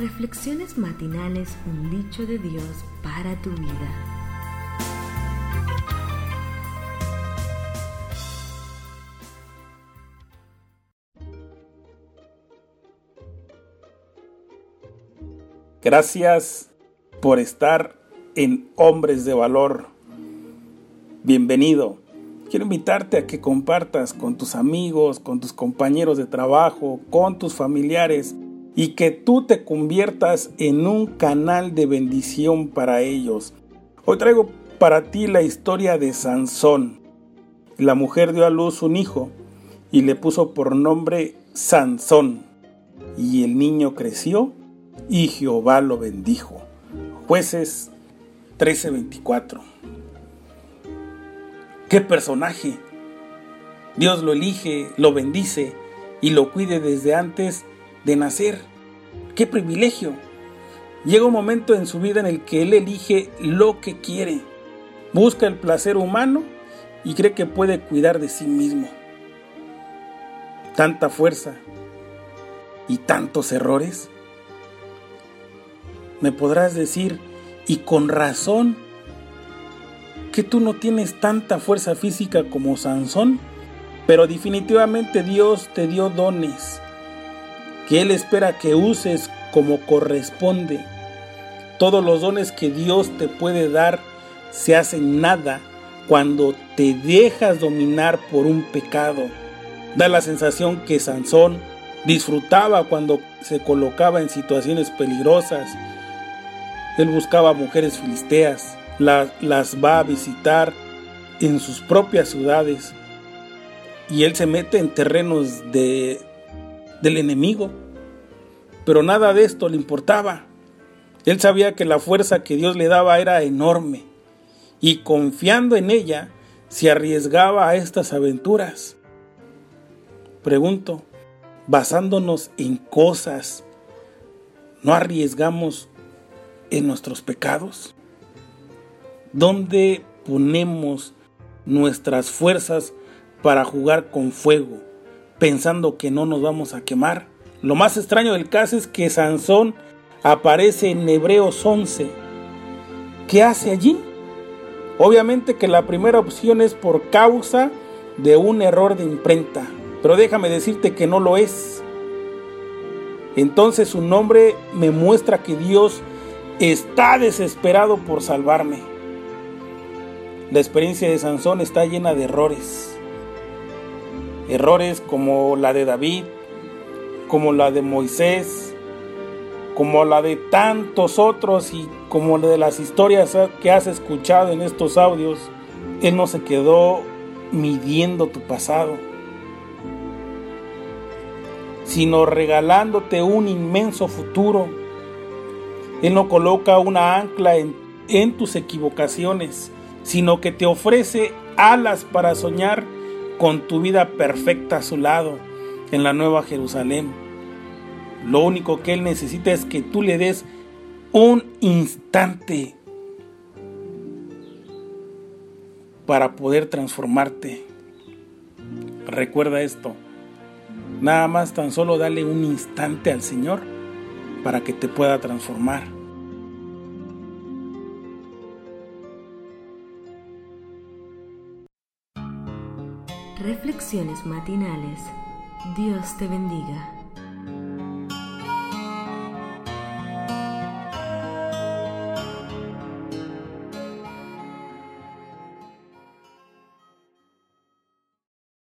Reflexiones matinales, un dicho de Dios para tu vida. Gracias por estar en Hombres de Valor. Bienvenido. Quiero invitarte a que compartas con tus amigos, con tus compañeros de trabajo, con tus familiares y que tú te conviertas en un canal de bendición para ellos. Hoy traigo para ti la historia de Sansón. La mujer dio a luz un hijo y le puso por nombre Sansón. Y el niño creció y Jehová lo bendijo. Jueces 13:24. ¡Qué personaje! Dios lo elige, lo bendice y lo cuide desde antes de nacer. ¡Qué privilegio! Llega un momento en su vida en el que él elige lo que quiere, busca el placer humano y cree que puede cuidar de sí mismo. Tanta fuerza y tantos errores. Me podrás decir, y con razón, que tú no tienes tanta fuerza física como Sansón, pero definitivamente Dios te dio dones Él espera que uses como corresponde. Todos los dones que Dios te puede dar se hacen nada cuando te dejas dominar por un pecado. Da la sensación que Sansón disfrutaba cuando se colocaba en situaciones peligrosas. Él buscaba mujeres filisteas, las, va a visitar en sus propias ciudades y él se mete en terrenos de, del enemigo. Pero nada de esto le importaba. Él sabía que la fuerza que Dios le daba era enorme y confiando en ella se arriesgaba a estas aventuras. Pregunto, basándonos en cosas, ¿no arriesgamos en nuestros pecados? ¿Dónde ponemos nuestras fuerzas para jugar con fuego, pensando que no nos vamos a quemar? Lo más extraño del caso es que Sansón aparece en Hebreos 11. ¿Qué hace allí? Obviamente que la primera opción es por causa de un error de imprenta, pero déjame decirte que no lo es. Entonces su nombre me muestra que Dios está desesperado por salvarme. La experiencia de Sansón está llena de errores. Errores como la de David, como la de Moisés, como la de tantos otros y como la de las historias que has escuchado en estos audios, Él no se quedó midiendo tu pasado, sino regalándote un inmenso futuro. Él no coloca una ancla en, en tus equivocaciones, sino que te ofrece alas para soñar con tu vida perfecta a su lado en la Nueva Jerusalén. Lo único que Él necesita es que tú le des un instante para poder transformarte. Recuerda esto. Nada más tan solo dale un instante al Señor para que te pueda transformar. Reflexiones matinales Dios te bendiga.